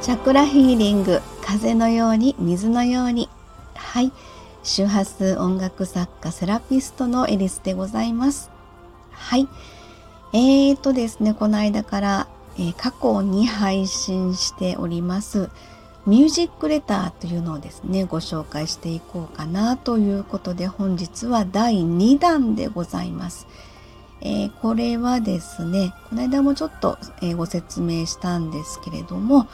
チャクラヒーリング風のように水のように。はい。周波数音楽作家セラピストのエリスでございます。はい。えーとですねこの間から、えー、過去に配信しておりますミュージックレターというのをですねご紹介していこうかなということで本日は第2弾でございます。えー、これはですねこの間もちょっと、えー、ご説明したんですけれども、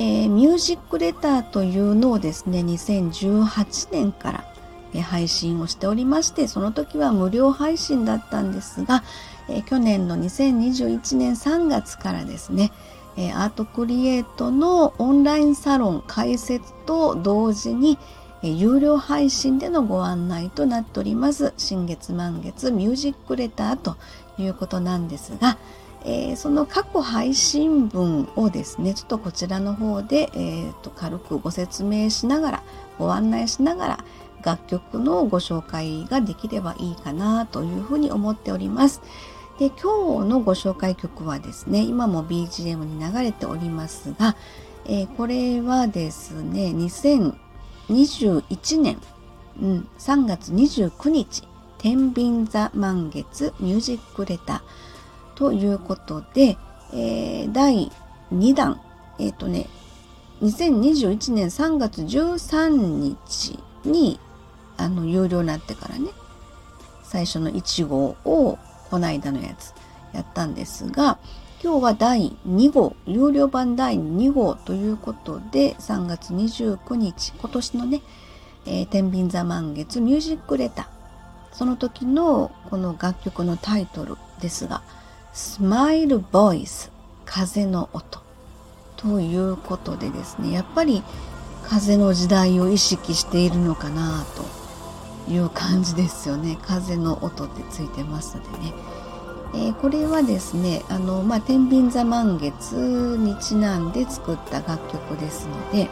えー、ミュージックレターというのをですね2018年から、配信をしておりましてその時は無料配信だったんですが、え去年の2021年3月からですねえアートクリエイトのオンラインサロン開設と同時に、え有料配信でのご案内となっております新月満月ミュージックレターということなんですが、えー、その過去配信文をですねちょっとこちらの方で、えー、と軽くご説明しながらご案内しながら楽曲のご紹介ができればいいかなというふうに思っております。で今日のご紹介曲はですね今も BGM に流れておりますが、えー、これはですね2021年、うん、3月29日天秤座満月ミュージックレターということで、えー、第2弾えっ、ー、とね2021年3月13日にあの有料になってからね最初の1号をこないだのやつやったんですが今日は第2号有料版第2号ということで3月29日今年のね、えー、天秤座満月ミュージックレター。その時のこの楽曲のタイトルですが「スマイルボイス風の音」ということでですねやっぱり風の時代を意識しているのかなという感じですよね。風の音ってついてますのでね、えー、これはですねあの、まあ、天秤座満月にちなんで作った楽曲ですので、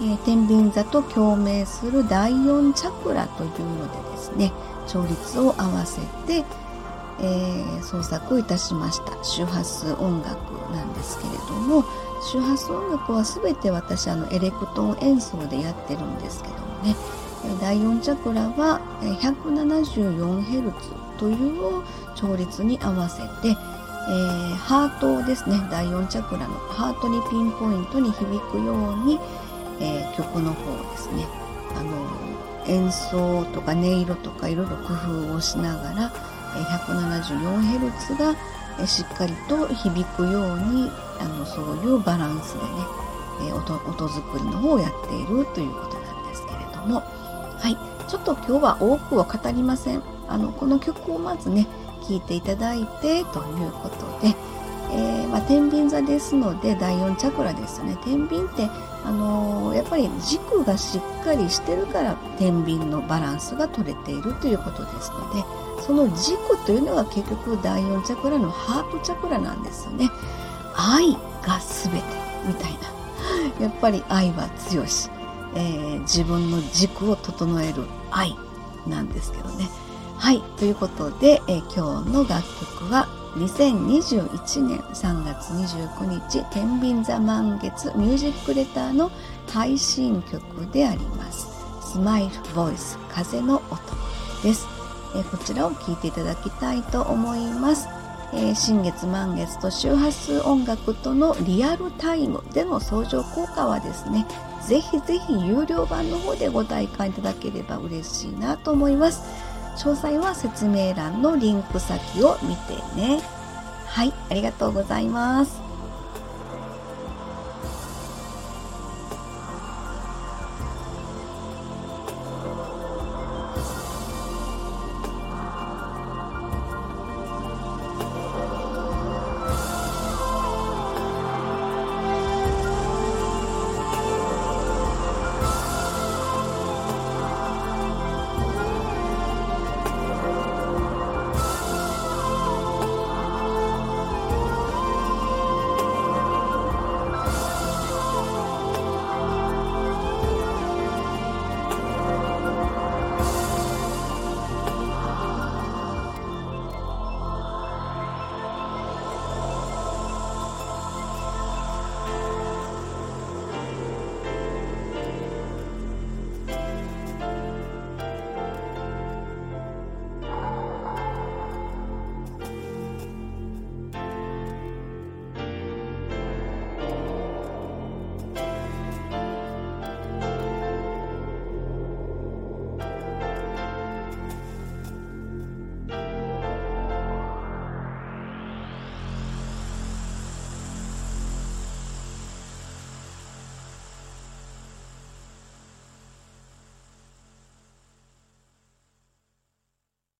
えー、天秤座と共鳴する第4チャクラというのでですね調律を合わせて、えー、創作いたしました周波数音楽なんですけれども周波数音楽は全て私あのエレクトーン演奏でやってるんですけどもね第4チャクラは 174Hz という調律に合わせて、えー、ハートですね第4チャクラのハートにピンポイントに響くように、えー、曲の方ですねあの演奏とか音色とかいろいろ工夫をしながら 174Hz がしっかりと響くようにあのそういうバランスでね音音作りの方をやっているということなんですけれども。はい、ちょっと今日は多くは語りません。あのこの曲をまずね聴いていただいてということで、えー、まあ、天秤座ですので第4チャクラですよね天秤って、あのー、やっぱり軸がしっかりしてるから天秤のバランスが取れているということですのでその軸というのが結局第4チャクラのハートチャクラなんですよね愛が全てみたいな やっぱり愛は強しえー、自分の軸を整える愛なんですけどね。はい。ということで、えー、今日の楽曲は2021年3月29日天秤座満月ミュージックレターの配信曲であります。スマイルボイス風の音です、え、こちらを聴いていただきたいと思います。え、新月満月と周波数音楽とのリアルタイムでの相乗効果はですねぜひぜひ有料版の方でご体感いただければ嬉しいなと思います。詳細は説明欄のリンク先を見てね。はいありがとうございます。